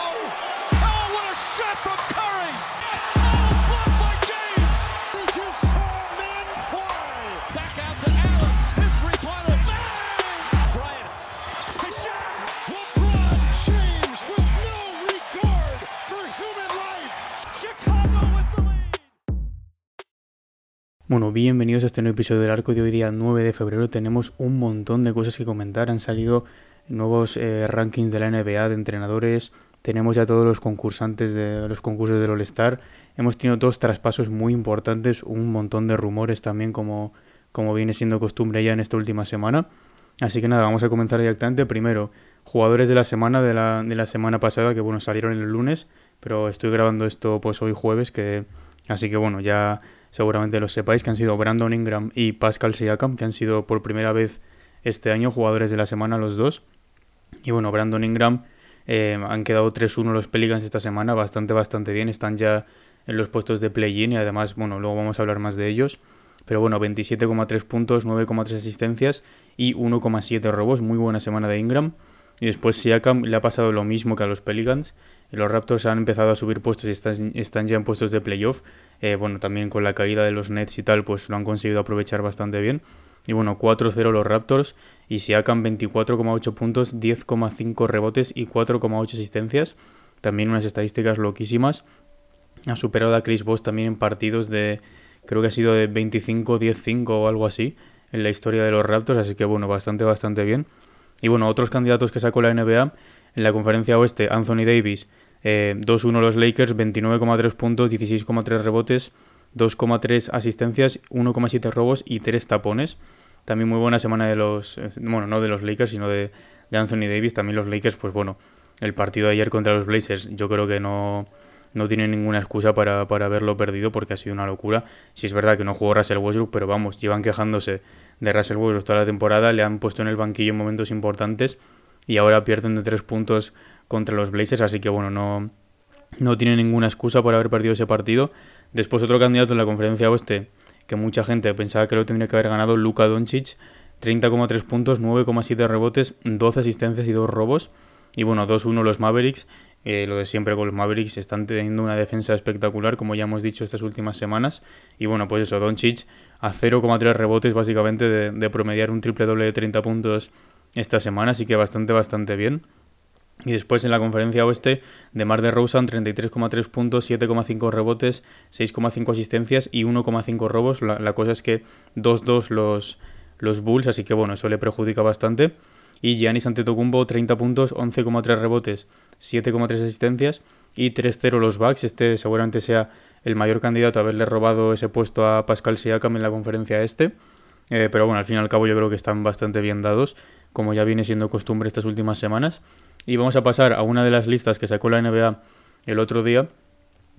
Oh, Curry! Bueno, bienvenidos a este nuevo episodio del arco de hoy día 9 de febrero. Tenemos un montón de cosas que comentar. Han salido nuevos eh, rankings de la NBA de entrenadores. Tenemos ya todos los concursantes de los concursos del All-Star. Hemos tenido dos traspasos muy importantes, un montón de rumores también como, como viene siendo costumbre ya en esta última semana. Así que nada, vamos a comenzar directamente. Primero, jugadores de la semana de la, de la semana pasada, que bueno, salieron el lunes, pero estoy grabando esto pues hoy jueves, que así que bueno, ya seguramente lo sepáis, que han sido Brandon Ingram y Pascal Siakam, que han sido por primera vez este año jugadores de la semana los dos. Y bueno, Brandon Ingram eh, han quedado 3-1 los Pelicans esta semana, bastante, bastante bien. Están ya en los puestos de play-in y además, bueno, luego vamos a hablar más de ellos. Pero bueno, 27,3 puntos, 9,3 asistencias y 1,7 robos. Muy buena semana de Ingram. Y después Siakam le ha pasado lo mismo que a los Pelicans. Los Raptors han empezado a subir puestos y están, están ya en puestos de playoff. Eh, bueno, también con la caída de los Nets y tal, pues lo han conseguido aprovechar bastante bien. Y bueno, 4-0 los Raptors y Siakam 24,8 puntos, 10,5 rebotes y 4,8 asistencias. También unas estadísticas loquísimas. Ha superado a Chris Bosh también en partidos de, creo que ha sido de 25-10-5 o algo así en la historia de los Raptors. Así que bueno, bastante, bastante bien. Y bueno, otros candidatos que sacó la NBA en la conferencia oeste, Anthony Davis, eh, 2-1 los Lakers, 29,3 puntos, 16,3 rebotes, 2,3 asistencias, 1,7 robos y 3 tapones. También muy buena semana de los, eh, bueno, no de los Lakers, sino de, de, Anthony Davis. También los Lakers, pues bueno, el partido de ayer contra los Blazers, yo creo que no, no tiene ninguna excusa para, para haberlo perdido porque ha sido una locura. Si es verdad que no jugó Russell Westbrook, pero vamos, llevan quejándose de Russell Westbrook toda la temporada, le han puesto en el banquillo en momentos importantes y ahora pierden de 3 puntos contra los Blazers, así que bueno, no, no tiene ninguna excusa por haber perdido ese partido. Después otro candidato en la conferencia oeste, que mucha gente pensaba que lo tendría que haber ganado, Luka Doncic, 30,3 puntos, 9,7 rebotes, 12 asistencias y 2 robos. Y bueno, 2-1 los Mavericks, eh, lo de siempre con los Mavericks, están teniendo una defensa espectacular, como ya hemos dicho estas últimas semanas. Y bueno, pues eso, Doncic a 0,3 rebotes básicamente de, de promediar un triple doble de 30 puntos esta semana, así que bastante, bastante bien. Y después en la conferencia oeste, de Mar de Rosen, 33,3 puntos, 7,5 rebotes, 6,5 asistencias y 1,5 robos. La, cosa es que 2-2 los, los Bulls, así que bueno, eso le perjudica bastante. Y Giannis Antetokounmpo, 30 puntos, 11,3 rebotes, 7,3 asistencias y 3-0 los Bucks. Este seguramente sea el mayor candidato a haberle robado ese puesto a Pascal Siakam en la conferencia este. Eh, pero bueno, al fin y al cabo yo creo que están bastante bien dados, como ya viene siendo costumbre estas últimas semanas. Y vamos a pasar a una de las listas que sacó la NBA el otro día.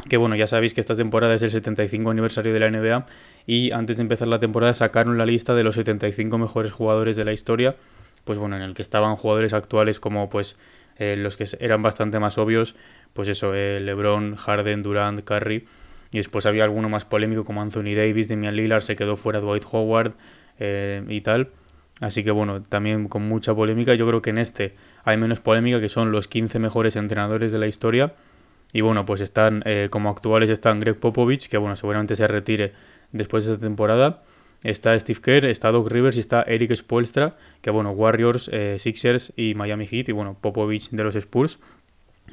Que bueno, ya sabéis que esta temporada es el 75 aniversario de la NBA. Y antes de empezar la temporada sacaron la lista de los 75 mejores jugadores de la historia. Pues bueno, en el que estaban jugadores actuales como pues eh, los que eran bastante más obvios. Pues eso, eh, LeBron, Harden, Durant, Curry. Y después había alguno más polémico como Anthony Davis, Damian Lillard, se quedó fuera Dwight Howard eh, y tal. Así que bueno, también con mucha polémica. Yo creo que en este hay menos polémica, que son los 15 mejores entrenadores de la historia. Y bueno, pues están, eh, como actuales están Greg Popovich, que bueno, seguramente se retire después de esta temporada. Está Steve Kerr, está Doc Rivers y está Eric Spoelstra, que bueno, Warriors, eh, Sixers y Miami Heat. Y bueno, Popovich de los Spurs.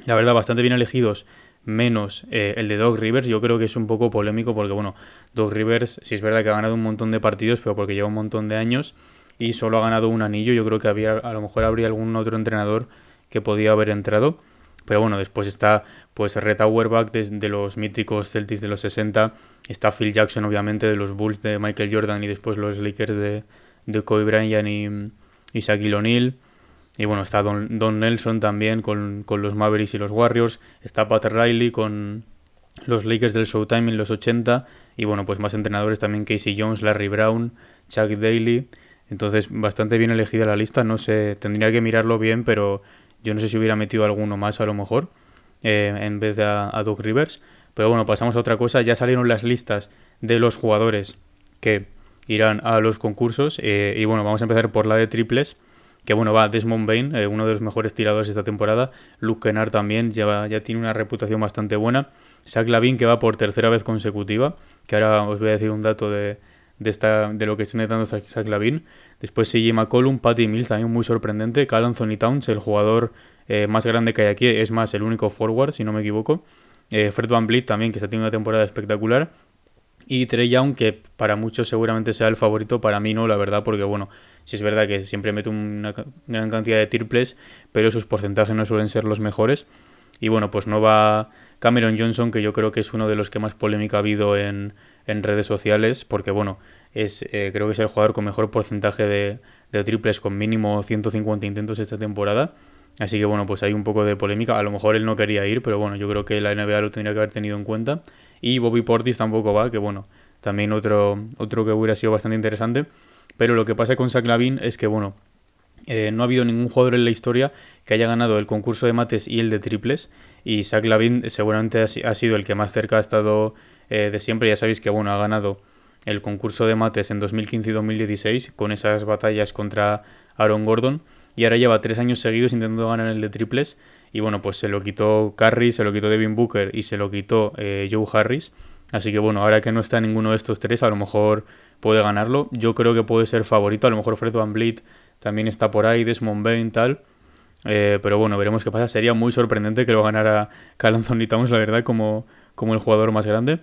La verdad, bastante bien elegidos menos eh, el de Doc Rivers, yo creo que es un poco polémico porque, bueno, Doc Rivers sí es verdad que ha ganado un montón de partidos, pero porque lleva un montón de años y solo ha ganado un anillo. Yo creo que había, a lo mejor habría algún otro entrenador que podía haber entrado. Pero bueno, después está pues Red Auerbach de, de, los míticos Celtics de los 60. Está Phil Jackson, obviamente, de los Bulls de Michael Jordan y después los Lakers de, de Kobe Bryant y, y Shaquille O'Neal. Y bueno, está Don, Don Nelson también con, con, los Mavericks y los Warriors. Está Pat Riley con los Lakers del Showtime en los 80. Y bueno, pues más entrenadores también Casey Jones, Larry Brown, Chuck Daly. Entonces, bastante bien elegida la lista. No sé, tendría que mirarlo bien, pero yo no sé si hubiera metido alguno más a lo mejor eh, en vez de a, Doug Rivers. Pero bueno, pasamos a otra cosa. Ya salieron las listas de los jugadores que irán a los concursos. Eh, y bueno, vamos a empezar por la de triples que bueno, va Desmond Bain, eh, uno de los mejores tiradores de esta temporada, Luke Kennard también, ya, ya tiene una reputación bastante buena, Zach Lavin que va por tercera vez consecutiva, que ahora os voy a decir un dato de, de, esta, de lo que está intentando Zach Lavin, después CJ McCollum, Patty Mills, también muy sorprendente, Cal Anthony Towns, el jugador eh, más grande que hay aquí, es más el único forward, si no me equivoco, eh, Fred Van Vliet también, que está teniendo una temporada espectacular, y Trey Young, que para muchos seguramente sea el favorito, para mí no, la verdad, porque bueno, si es verdad que siempre mete una gran cantidad de triples, pero sus porcentajes no suelen ser los mejores. Y bueno, pues no va Cameron Johnson, que yo creo que es uno de los que más polémica ha habido en, redes sociales, porque bueno, es eh, creo que es el jugador con mejor porcentaje de, de triples, con mínimo 150 intentos esta temporada. Así que bueno, pues hay un poco de polémica. A lo mejor él no quería ir, pero bueno, yo creo que la NBA lo tendría que haber tenido en cuenta. Y Bobby Portis tampoco va, que bueno, también otro, otro que hubiera sido bastante interesante. Pero lo que pasa con Zach Lavin es que, bueno, eh, no ha habido ningún jugador en la historia que haya ganado el concurso de mates y el de triples. Y Zach Lavin seguramente ha, sido el que más cerca ha estado eh, de siempre. Ya sabéis que, bueno, ha ganado el concurso de mates en 2015 y 2016 con esas batallas contra Aaron Gordon. Y ahora lleva tres años seguidos intentando ganar el de triples. Y bueno, pues se lo quitó Curry, se lo quitó Devin Booker y se lo quitó eh, Joe Harris. Así que bueno, ahora que no está ninguno de estos tres, a lo mejor puede ganarlo. Yo creo que puede ser favorito. A lo mejor Fred Van Vliet también está por ahí, Desmond Bain, tal. Eh, pero bueno, veremos qué pasa. Sería muy sorprendente que lo ganara Cal Anthony Towns, la verdad, como, como el jugador más grande.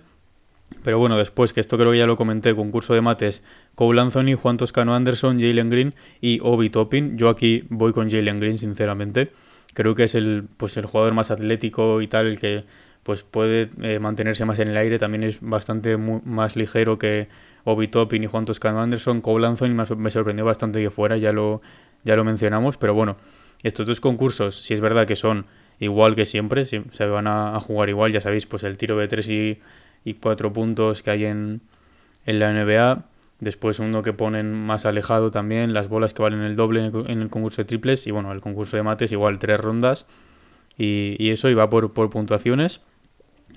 Pero bueno, después, que esto creo que ya lo comenté, concurso de mates, Cole Anthony, Juan Toscano Anderson, Jalen Green y Obi Toppin. Yo aquí voy con Jalen Green, sinceramente. Creo que es el, pues, el jugador más atlético y tal, el que pues puede eh, mantenerse más en el aire. También es bastante más ligero que Obi Toppin y Juan Toscano Anderson. Cole Anthony me sorprendió bastante que fuera, ya lo, ya lo mencionamos. Pero bueno, estos dos concursos, si es verdad que son igual que siempre, se van a, jugar igual, ya sabéis, pues el tiro de 3 y, y 4 puntos que hay en, en la NBA. Después uno que ponen más alejado también, las bolas que valen el doble en el, concurso de triples y bueno, el concurso de mates igual tres rondas y, y eso iba por, por puntuaciones.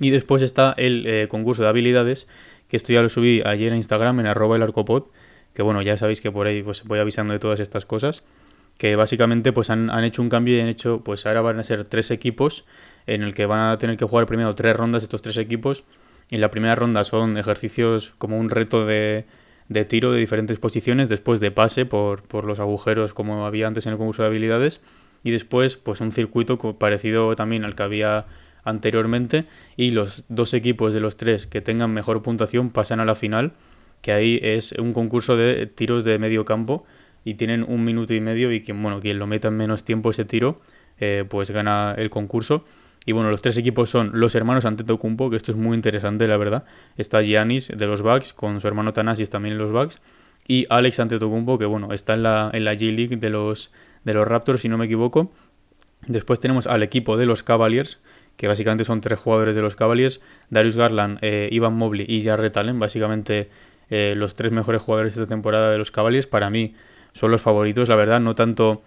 Y después está el eh, concurso de habilidades, que esto ya lo subí ayer en Instagram en arroba el arcopod, que bueno, ya sabéis que por ahí pues voy avisando de todas estas cosas, que básicamente pues han, han hecho un cambio y han hecho, pues ahora van a ser tres equipos en el que van a tener que jugar primero tres rondas estos tres equipos. En la primera ronda son ejercicios como un reto de, de tiro de diferentes posiciones, después de pase por, por, los agujeros como había antes en el concurso de habilidades y después pues un circuito parecido también al que había anteriormente y los dos equipos de los tres que tengan mejor puntuación pasan a la final, que ahí es un concurso de tiros de medio campo y tienen un minuto y medio y quien, bueno, quien lo meta en menos tiempo ese tiro eh, pues gana el concurso. Y bueno, los tres equipos son los hermanos Antetokounmpo, que esto es muy interesante, la verdad. Está Giannis de los Bucks, con su hermano Thanasis también en los Bucks. Y Alex Antetokounmpo, que bueno, está en la, en la G-League de los, de los Raptors, si no me equivoco. Después tenemos al equipo de los Cavaliers, que básicamente son tres jugadores de los Cavaliers. Darius Garland, eh, Ivan Mobley y Jarrett Allen, básicamente eh, los tres mejores jugadores de esta temporada de los Cavaliers. Para mí son los favoritos, la verdad, no tanto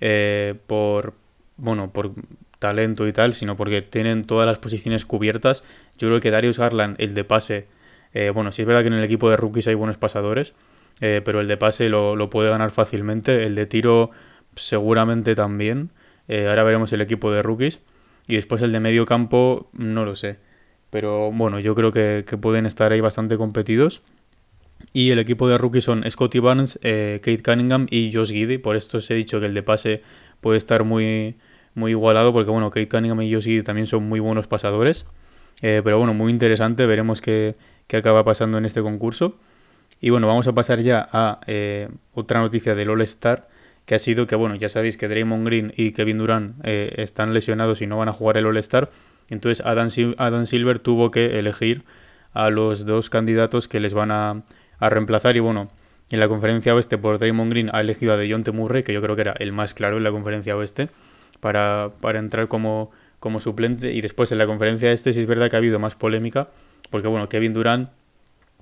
eh, por, bueno, por talento y tal, sino porque tienen todas las posiciones cubiertas. Yo creo que Darius Garland, el de pase, eh, bueno, sí es verdad que en el equipo de rookies hay buenos pasadores, eh, pero el de pase lo, puede ganar fácilmente. El de tiro seguramente también. Eh, ahora veremos el equipo de rookies. Y después el de medio campo, no lo sé. Pero bueno, yo creo que, pueden estar ahí bastante competidos. Y el equipo de rookies son Scotty Barnes, Kate Cunningham y Josh Giddy. Por esto os he dicho que el de pase puede estar muy, muy igualado porque bueno, Kate Cunningham y Yoshi también son muy buenos pasadores. Eh, pero bueno, muy interesante, veremos qué, acaba pasando en este concurso. Y bueno, vamos a pasar ya a eh, otra noticia del All Star, que ha sido que bueno, ya sabéis que Draymond Green y Kevin Durant eh, están lesionados y no van a jugar el All Star. Entonces Adam, Adam, Silver tuvo que elegir a los dos candidatos que les van a, a reemplazar. Y bueno, en la conferencia oeste por Draymond Green ha elegido a DeJounte Murray, que yo creo que era el más claro en la conferencia oeste para, entrar como, como suplente. Y después en la conferencia este sí es verdad que ha habido más polémica, porque bueno, Kevin Durant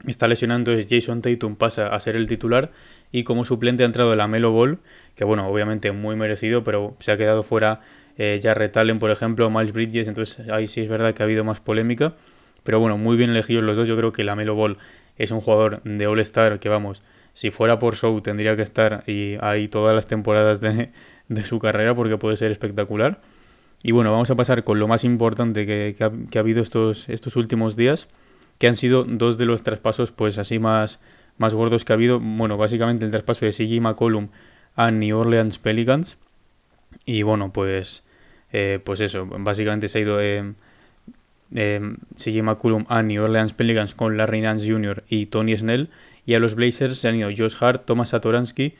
está lesionando, es Jason Tatum pasa a ser el titular y como suplente ha entrado la Melo Ball, que bueno, obviamente muy merecido, pero se ha quedado fuera eh, Jarrett Allen, por ejemplo, Miles Bridges, entonces ahí sí es verdad que ha habido más polémica, pero bueno, muy bien elegidos los dos, yo creo que la Melo Ball es un jugador de All-Star que vamos, si fuera por show tendría que estar y ahí todas las temporadas de, su carrera porque puede ser espectacular. Y bueno, vamos a pasar con lo más importante que, ha, habido estos, estos últimos días, que han sido dos de los traspasos pues así más, más gordos que ha habido. Bueno, básicamente el traspaso de CJ McCollum a New Orleans Pelicans. Y bueno, pues, eh, pues eso, básicamente se ha ido eh, eh, McCollum a New Orleans Pelicans con Larry Nance Jr. y Tony Snell. Y a los Blazers se han ido Josh Hart, Thomas Satoransky,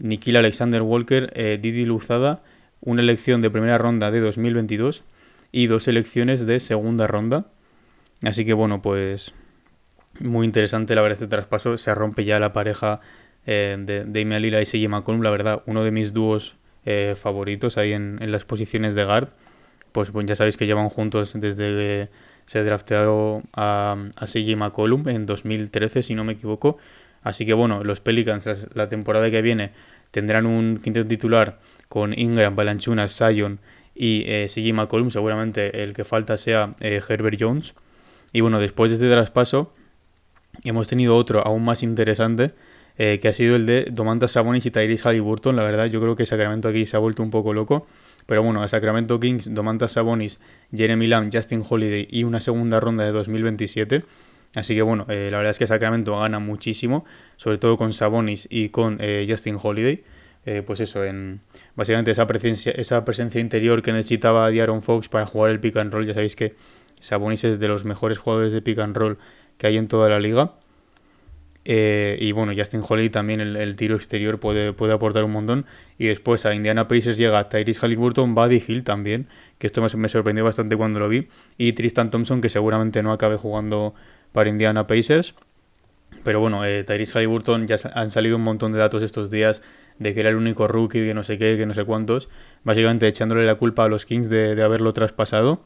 Nikhil Alexander Walker, eh, Didi Luzada, una elección de primera ronda de 2022 y dos elecciones de segunda ronda. Así que bueno, pues muy interesante la verdad este traspaso. Se rompe ya la pareja eh, de Damian Lillard y CJ McCollum. La verdad, uno de mis dúos eh, favoritos ahí en, las posiciones de guard. Pues, pues, ya sabéis que llevan juntos desde que se drafteado a, a CJ McCollum en 2013, si no me equivoco. Así que bueno, los Pelicans la temporada que viene tendrán un quinteto titular con Ingram, Balanchunas, Sion y eh, CJ McCollum. Seguramente el que falta sea eh, Herbert Jones. Y bueno, después de este traspaso hemos tenido otro aún más interesante eh, que ha sido el de Domantas Sabonis y Tyrese Halliburton. La verdad, yo creo que Sacramento aquí se ha vuelto un poco loco. Pero bueno, a Sacramento Kings, Domantas Sabonis, Jeremy Lamb, Justin Holiday y una segunda ronda de 2027. Así que bueno, eh, la verdad es que Sacramento gana muchísimo, sobre todo con Sabonis y con eh, Justin Holiday. Eh, pues eso, en básicamente esa presencia, esa presencia interior que necesitaba Aaron Fox para jugar el pick and roll. Ya sabéis que Sabonis es de los mejores jugadores de pick and roll que hay en toda la liga. Y bueno, Justin Holly también el, tiro exterior puede, puede aportar un montón. Y después a Indiana Pacers llega Tyrese Halliburton, Buddy Hill también, que esto me, sorprendió bastante cuando lo vi. Y Tristan Thompson, que seguramente no acabe jugando para Indiana Pacers. Pero bueno, eh, Tyrese Halliburton ya han salido un montón de datos estos días de que era el único rookie, que no sé qué, que no sé cuántos. Básicamente echándole la culpa a los Kings de, haberlo traspasado.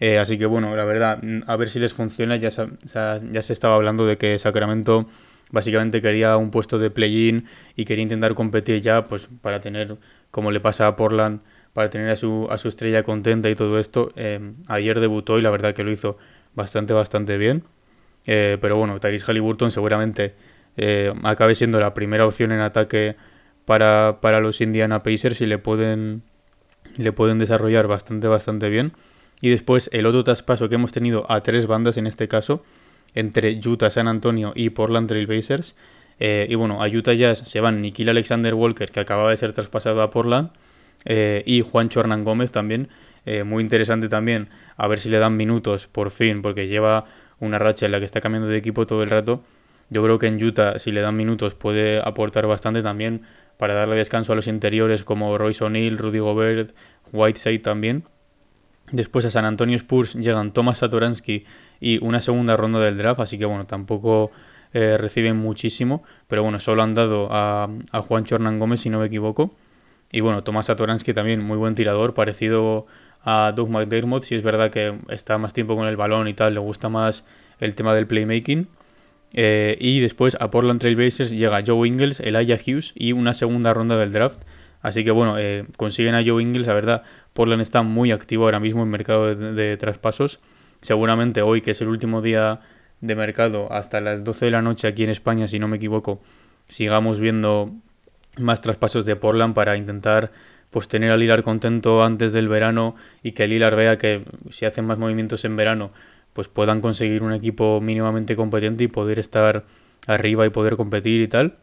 Eh, así que bueno, la verdad, a ver si les funciona. Ya ya se estaba hablando de que Sacramento básicamente quería un puesto de play-in y quería intentar competir ya, pues para tener, como le pasa a Portland, para tener a su, a su estrella contenta y todo esto. Eh, ayer debutó y la verdad que lo hizo bastante, bastante bien. Eh, pero bueno, Tyrese Halliburton seguramente eh, acabe siendo la primera opción en ataque para, para, los Indiana Pacers y le pueden, le pueden desarrollar bastante, bastante bien. Y después el otro traspaso que hemos tenido a tres bandas en este caso entre Utah, San Antonio y Portland Trail Blazers. Eh, y bueno, a Utah Jazz se van Nikhil Alexander Walker, que acababa de ser traspasado a Portland, y Juancho Hernán Gómez también. Muy interesante también, a ver si le dan minutos por fin, porque lleva una racha en la que está cambiando de equipo todo el rato. Yo creo que en Utah, si le dan minutos, puede aportar bastante también para darle descanso a los interiores como Royce O'Neill, Rudy Gobert, Whiteside también. Después a San Antonio Spurs llegan Thomas Satoransky y una segunda ronda del draft, así que bueno, tampoco eh, reciben muchísimo, pero bueno, solo han dado a, a Juan Hernán Gómez, si no me equivoco. Y bueno, Tomás Satoransky también, muy buen tirador, parecido a Doug McDermott, si es verdad que está más tiempo con el balón y tal, le gusta más el tema del playmaking. Eh, y después a Portland Trail Blazers llega Joe Ingles, Elijah Hughes y una segunda ronda del draft. Así que bueno, eh, consiguen a Joe Ingles, la verdad, Portland está muy activo ahora mismo en mercado de traspasos seguramente hoy, que es el último día de mercado, hasta las 12 de la noche aquí en España, si no me equivoco, sigamos viendo más traspasos de Portland para intentar pues tener a Lilar contento antes del verano y que Lilar vea que si hacen más movimientos en verano pues puedan conseguir un equipo mínimamente competente y poder estar arriba y poder competir y tal.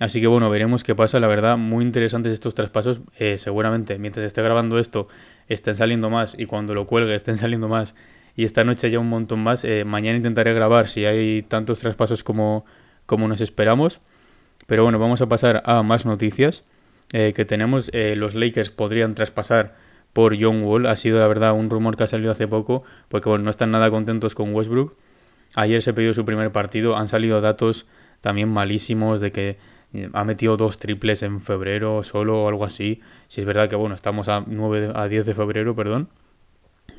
Así que bueno, veremos qué pasa. La verdad, muy interesantes estos traspasos. Eh, seguramente mientras esté grabando esto estén saliendo más y cuando lo cuelgue estén saliendo más y esta noche ya un montón más. Eh, mañana intentaré grabar si hay tantos traspasos como, como nos esperamos. Pero bueno, vamos a pasar a más noticias eh, que tenemos. Eh, los Lakers podrían traspasar por John Wall. Ha sido la verdad un rumor que ha salido hace poco porque bueno, no están nada contentos con Westbrook. Ayer se pidió su primer partido. Han salido datos también malísimos de que ha metido dos triples en febrero solo o algo así. Si es verdad que bueno, estamos a 9 a 10 de febrero, perdón.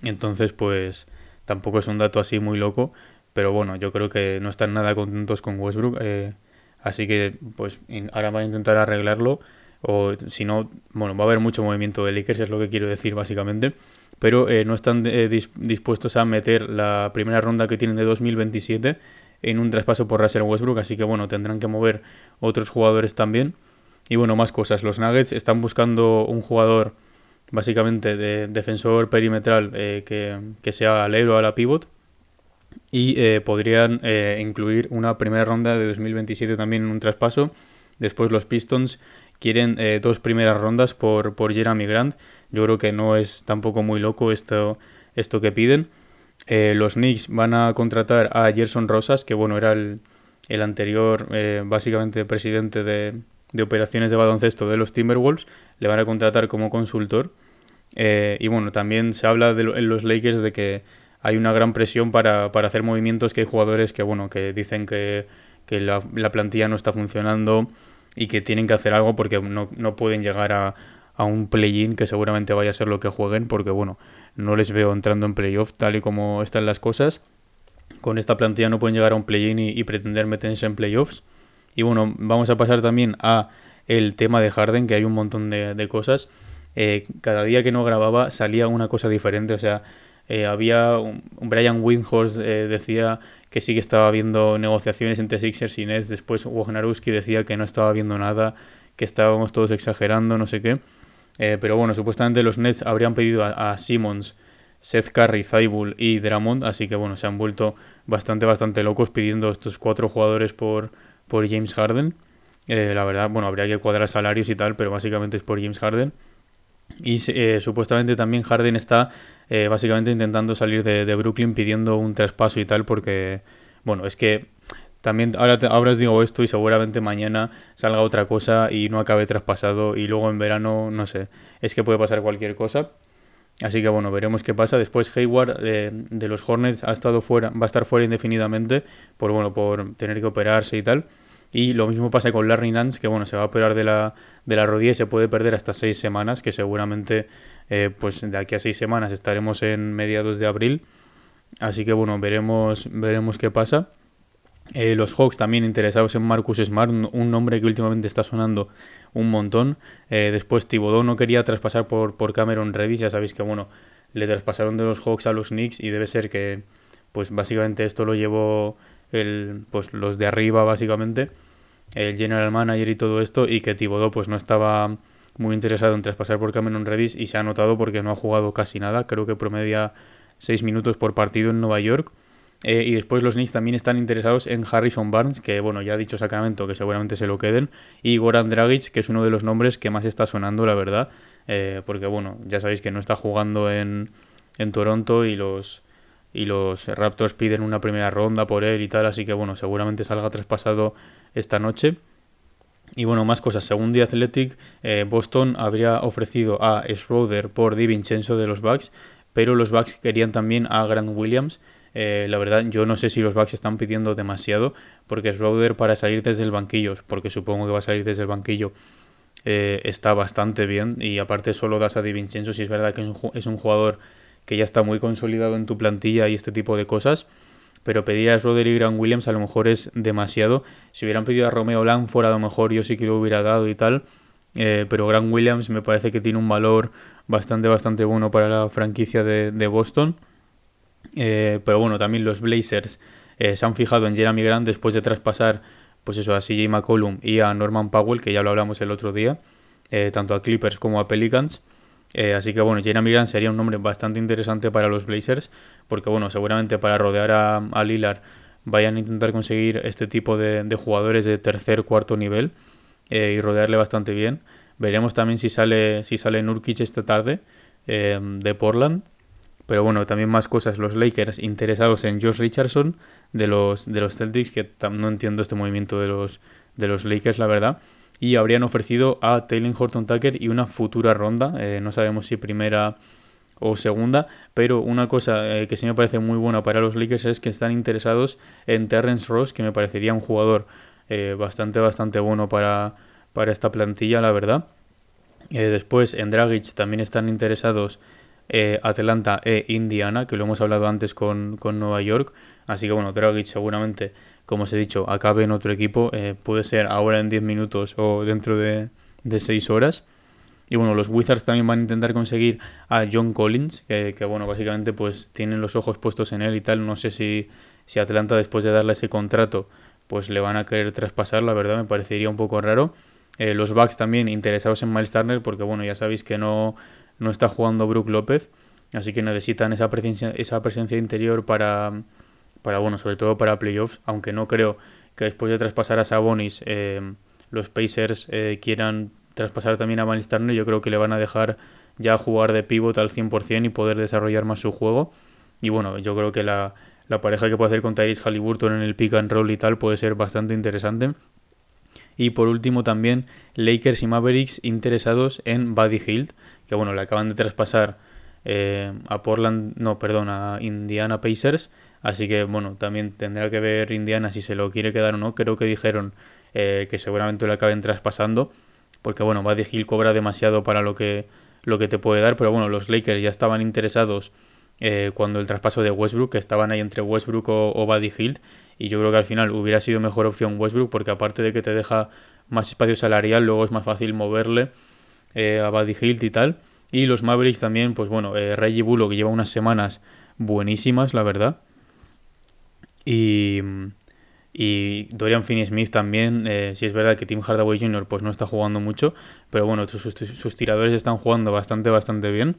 Entonces, pues Tampoco es un dato así muy loco, pero bueno, yo creo que no están nada contentos con Westbrook. Eh, así que pues ahora van a intentar arreglarlo. O si no, bueno, va a haber mucho movimiento de Lakers, es lo que quiero decir básicamente. Pero eh, no están eh, dispuestos a meter la primera ronda que tienen de 2027 en un traspaso por Russell Westbrook, así que bueno, tendrán que mover otros jugadores también. Y bueno, más cosas. Los Nuggets están buscando un jugador básicamente de defensor perimetral eh, que, que, sea alero a la pivot. Y podrían incluir una primera ronda de 2027 también en un traspaso. Después los Pistons quieren dos primeras rondas por, por Jeremy Grant. Yo creo que no es tampoco muy loco esto, esto que piden. los Knicks van a contratar a Gerson Rosas, que bueno, era el, el anterior básicamente presidente de, de operaciones de baloncesto de los Timberwolves, le van a contratar como consultor. Eh, y bueno, también se habla de en los Lakers de que hay una gran presión para, hacer movimientos, que hay jugadores que, bueno, que dicen que, la, plantilla no está funcionando y que tienen que hacer algo porque no, no pueden llegar a, a un play-in que seguramente vaya a ser lo que jueguen porque, bueno, no les veo entrando en playoff tal y como están las cosas. Con esta plantilla no pueden llegar a un play-in y, pretender meterse en playoffs. Y bueno, vamos a pasar también a el tema de Harden, que hay un montón de, cosas. Eh, cada día que no grababa salía una cosa diferente, o sea, eh, había un, Brian Windhorst eh, decía que sí que estaba viendo negociaciones entre Sixers y Nets, después Wojnarowski decía que no estaba viendo nada, que estábamos todos exagerando, no sé qué. pero bueno, supuestamente los Nets habrían pedido a, a Simmons, Seth Curry, Zaibul y Dramond, así que bueno, se han vuelto bastante, bastante locos pidiendo estos cuatro jugadores por, por James Harden. Eh, la verdad, bueno, habría que cuadrar salarios y tal, pero básicamente es por James Harden. Y eh, supuestamente también Harden está eh, básicamente intentando salir de, Brooklyn pidiendo un traspaso y tal, porque, bueno, es que también ahora, ahora os digo esto y seguramente mañana salga otra cosa y no acabe traspasado y luego en verano, no sé, es que puede pasar cualquier cosa. Así que bueno, veremos qué pasa. Después Hayward de los Hornets ha estado fuera, va a estar fuera indefinidamente por bueno, por tener que operarse y tal. Y lo mismo pasa con Larry Nance, que bueno, se va a operar de la, de la rodilla y se puede perder hasta seis semanas, que seguramente eh, pues de aquí a seis semanas estaremos en mediados de abril. Así que bueno, veremos, veremos qué pasa. Eh, los Hawks también interesados en Marcus Smart, un nombre que últimamente está sonando un montón. Eh, después Thibodeau no quería traspasar por, por Cameron Reddish, ya sabéis que bueno, le traspasaron de los Hawks a los Knicks y debe ser que pues básicamente esto lo llevó el, pues los de arriba básicamente, el general manager y todo esto, y que Thibodeau pues no estaba muy interesado en traspasar por Cameron Redis y se ha notado porque no ha jugado casi nada, creo que promedia 6 minutos por partido en Nueva York. Eh, y después los Knicks también están interesados en Harrison Barnes, que bueno, ya ha dicho Sacramento que seguramente se lo queden, y Goran Dragic, que es uno de los nombres que más está sonando, la verdad, eh, porque bueno, ya sabéis que no está jugando en, en Toronto y los, y los Raptors piden una primera ronda por él y tal, así que bueno, seguramente salga traspasado esta noche. Y bueno, más cosas. Según The Athletic, eh, Boston habría ofrecido a Schroeder por Di Vincenzo de los Bucks, pero los Bucks querían también a Grant Williams. Eh, la verdad, yo no sé si los Bucks están pidiendo demasiado, porque Schroeder para salir desde el banquillo, porque supongo que va a salir desde el banquillo, eh, está bastante bien. Y aparte solo das a Di Vincenzo si es verdad que es un jugador que ya está muy consolidado en tu plantilla y este tipo de cosas. Pero pedir a Roderick Grant Williams a lo mejor es demasiado. Si hubieran pedido a Romeo Langford, a lo mejor yo sí que lo hubiera dado y tal. Eh, pero Grant Williams me parece que tiene un valor bastante, bastante bueno para la franquicia de, Boston. Eh, pero bueno, también los Blazers eh, se han fijado en Jeremy Grant después de traspasar pues eso, a CJ McCollum y a Norman Powell, que ya lo hablamos el otro día, tanto a Clippers como a Pelicans. Eh, así que bueno, Jeremy Grant sería un nombre bastante interesante para los Blazers, porque bueno, seguramente para rodear a, a Lillard vayan a intentar conseguir este tipo de, jugadores de tercer, cuarto nivel eh, y rodearle bastante bien. Veremos también si sale, si sale Nurkic esta tarde eh, de Portland. Pero bueno, también más cosas. Los Lakers interesados en Josh Richardson de los, de los Celtics, que no entiendo este movimiento de los, de los Lakers, la verdad y habrían ofrecido a Taylor Horton Tucker y una futura ronda, eh, no sabemos si primera o segunda, pero una cosa eh, que sí me parece muy buena para los Lakers es que están interesados en Terrence Ross, que me parecería un jugador eh, bastante, bastante bueno para, para esta plantilla, la verdad. después en Dragic también están interesados Atlanta e Indiana, que lo hemos hablado antes con, con Nueva York, así que bueno, Dragic seguramente como os he dicho, acabe en otro equipo. Eh, puede ser ahora en 10 minutos o dentro de, de 6 horas. Y bueno, los Wizards también van a intentar conseguir a John Collins, que, bueno, básicamente pues tienen los ojos puestos en él y tal. No sé si, si Atlanta después de darle ese contrato pues le van a querer traspasar, la verdad me parecería un poco raro. Eh, los Bucks también interesados en Miles Turner porque bueno, ya sabéis que no, no está jugando Brook López, así que necesitan esa presencia, esa presencia interior para, para, bueno, sobre todo para playoffs, aunque no creo que después de traspasar a Sabonis eh, los Pacers eh, quieran traspasar también a Miles Turner, yo creo que le van a dejar ya jugar de pivot al 100% y poder desarrollar más su juego. Y bueno, yo creo que la, la pareja que puede hacer con Tyrese Halliburton en el pick and roll y tal puede ser bastante interesante. Y por último también Lakers y Mavericks interesados en Buddy Hield, que bueno, le acaban de traspasar eh, a Portland, no, perdón, a Indiana Pacers. Así que bueno, también tendrá que ver Indiana si se lo quiere quedar o no. Creo que dijeron eh, que seguramente lo acaben traspasando. Porque bueno, Buddy Hill cobra demasiado para lo que, lo que te puede dar. Pero bueno, los Lakers ya estaban interesados eh, cuando el traspaso de Westbrook, que estaban ahí entre Westbrook o, o Hill. Y yo creo que al final hubiera sido mejor opción Westbrook porque aparte de que te deja más espacio salarial, luego es más fácil moverle a Buddy Hill y tal. Y los Mavericks también, pues bueno, eh, Reggie Bullock lleva unas semanas buenísimas, la verdad. Y, y Dorian Finney-Smith también, eh, si es verdad que Tim Hardaway Jr. pues no está jugando mucho, pero bueno, sus, tiradores están jugando bastante, bastante bien.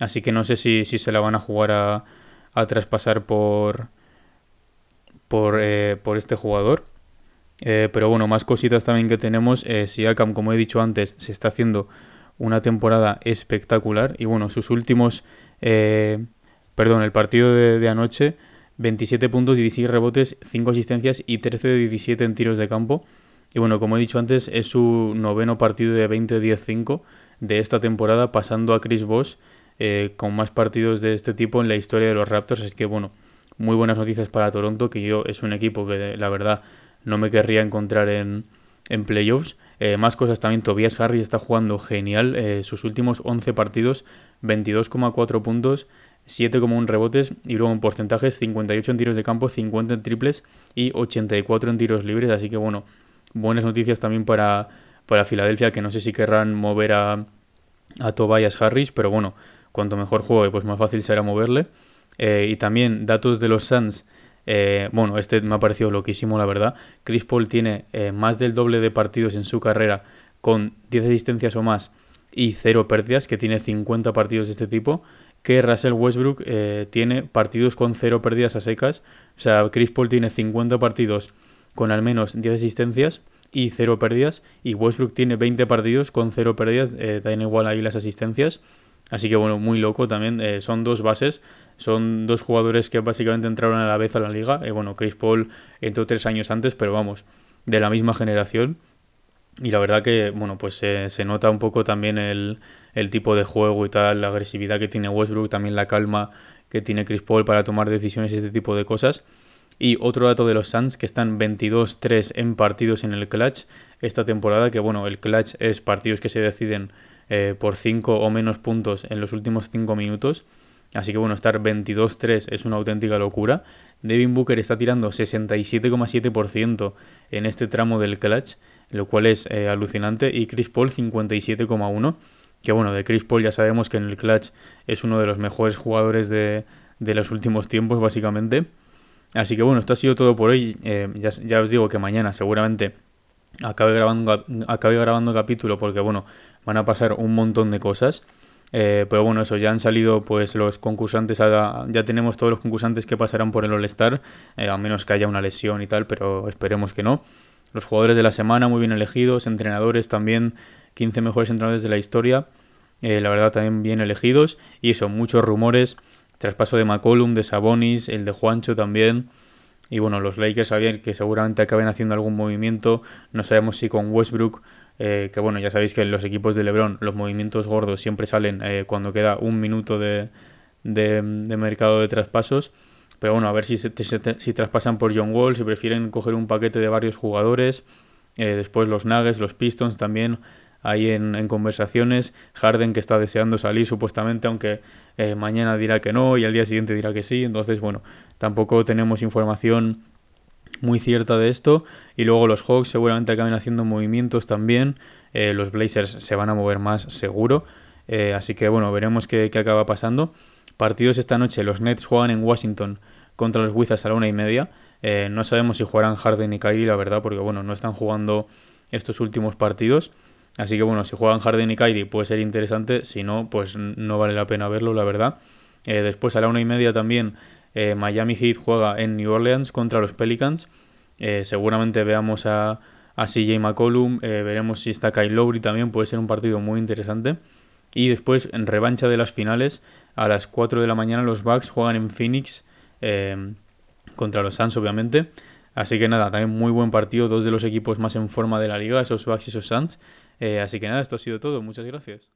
Así que no sé si, si se la van a jugar a, a traspasar por, por, eh, por este jugador. Eh, pero bueno, más cositas también que tenemos. Eh, Siakam, como he dicho antes, se está haciendo una temporada espectacular. Y bueno, sus últimos, eh, perdón, el partido de, anoche, 27 puntos, 16 rebotes, 5 asistencias y 13 de 17 en tiros de campo. Y bueno, como he dicho antes, es su noveno partido de 20-10-5 de esta temporada, pasando a Chris Bosh eh, con más partidos de este tipo en la historia de los Raptors. Así que bueno, muy buenas noticias para Toronto, que yo es un equipo que la verdad no me querría encontrar en, en playoffs. Eh, más cosas también, Tobias Harris está jugando genial. Eh, sus últimos 11 partidos, 22,4 puntos, 7,1 rebotes y luego en porcentajes 58 en tiros de campo, 50 en triples y 84 en tiros libres. Así que bueno, buenas noticias también para, para Filadelfia, que no sé si querrán mover a, a Tobias Harris, pero bueno, cuanto mejor juegue, pues más fácil será moverle. Eh, y también datos de los Suns eh, bueno, este me ha parecido loquísimo, la verdad. Chris Paul tiene eh, más del doble de partidos en su carrera con 10 asistencias o más y 0 pérdidas, que tiene 50 partidos de este tipo, que Russell Westbrook eh, tiene partidos con 0 pérdidas a secas. O sea, Chris Paul tiene 50 partidos con al menos 10 asistencias y 0 pérdidas, y Westbrook tiene 20 partidos con 0 pérdidas, dan igual ahí las asistencias. Así que bueno, muy loco también. son dos bases son dos jugadores que básicamente entraron a la vez a la liga. Eh, bueno, Chris Paul entró tres años antes, pero vamos, de la misma generación. Y la verdad que, bueno, pues se nota un poco también el, el, tipo de juego y tal, la agresividad que tiene Westbrook, también la calma que tiene Chris Paul para tomar decisiones y este tipo de cosas. Y otro dato de los Suns, que están 22-3 en partidos en el clutch esta temporada, que bueno, el clutch es partidos que se deciden eh, por 5 o menos puntos en los últimos 5 minutos. Así que bueno, estar 22-3 es una auténtica locura. Devin Booker está tirando 67,7% en este tramo del clutch, lo cual es eh, alucinante. Y Chris Paul 57,1%. Que bueno, de Chris Paul ya sabemos que en el clutch es uno de los mejores jugadores de, los últimos tiempos, básicamente. Así que bueno, esto ha sido todo por hoy. Eh, ya, ya, os digo que mañana seguramente acabe grabando, acabe grabando capítulo porque bueno, van a pasar un montón de cosas. Eh, pero bueno, eso, ya han salido pues los concursantes, ya tenemos todos los concursantes que pasarán por el All-Star, eh, a menos que haya una lesión y tal, pero esperemos que no. Los jugadores de la semana muy bien elegidos, entrenadores también, 15 mejores entrenadores de la historia, eh, la verdad también bien elegidos, y eso, muchos rumores, traspaso de McCollum, de Sabonis, el de Juancho también, y bueno, los Lakers sabían que seguramente acaben haciendo algún movimiento, no sabemos si con Westbrook eh, que bueno, ya sabéis que en los equipos de Lebron los movimientos gordos siempre salen eh, cuando queda un minuto de, de, mercado de traspasos. Pero bueno, a ver si, si traspasan por John Wall, si prefieren coger un paquete de varios jugadores. Después los Nuggets, los Pistons también ahí en, conversaciones. Harden que está deseando salir supuestamente, aunque mañana dirá que no y al día siguiente dirá que sí. Entonces, bueno, tampoco tenemos información muy cierta de esto. Y luego los Hawks seguramente acaben haciendo movimientos también. Eh, los Blazers se van a mover más seguro. Eh, así que bueno, veremos qué, acaba pasando. Partidos esta noche. Los Nets juegan en Washington contra los Wizards a la una y media. Eh, no sabemos si jugarán Harden y Kyrie, la verdad, porque bueno, no están jugando estos últimos partidos. Así que bueno, si juegan Harden y Kyrie puede ser interesante, si no, pues no vale la pena verlo, la verdad. Eh, después a la una y media también eh, Miami Heat juega en New Orleans contra los Pelicans. seguramente veamos a, a CJ McCollum, veremos si está Kyle Lowry también, puede ser un partido muy interesante. Y después, en revancha de las finales, a las 4 de la mañana los Bucks juegan en Phoenix contra los Suns, obviamente. Así que nada, también muy buen partido, dos de los equipos más en forma de la liga, esos Bucks y esos Suns. Eh, así que nada, esto ha sido todo, muchas gracias.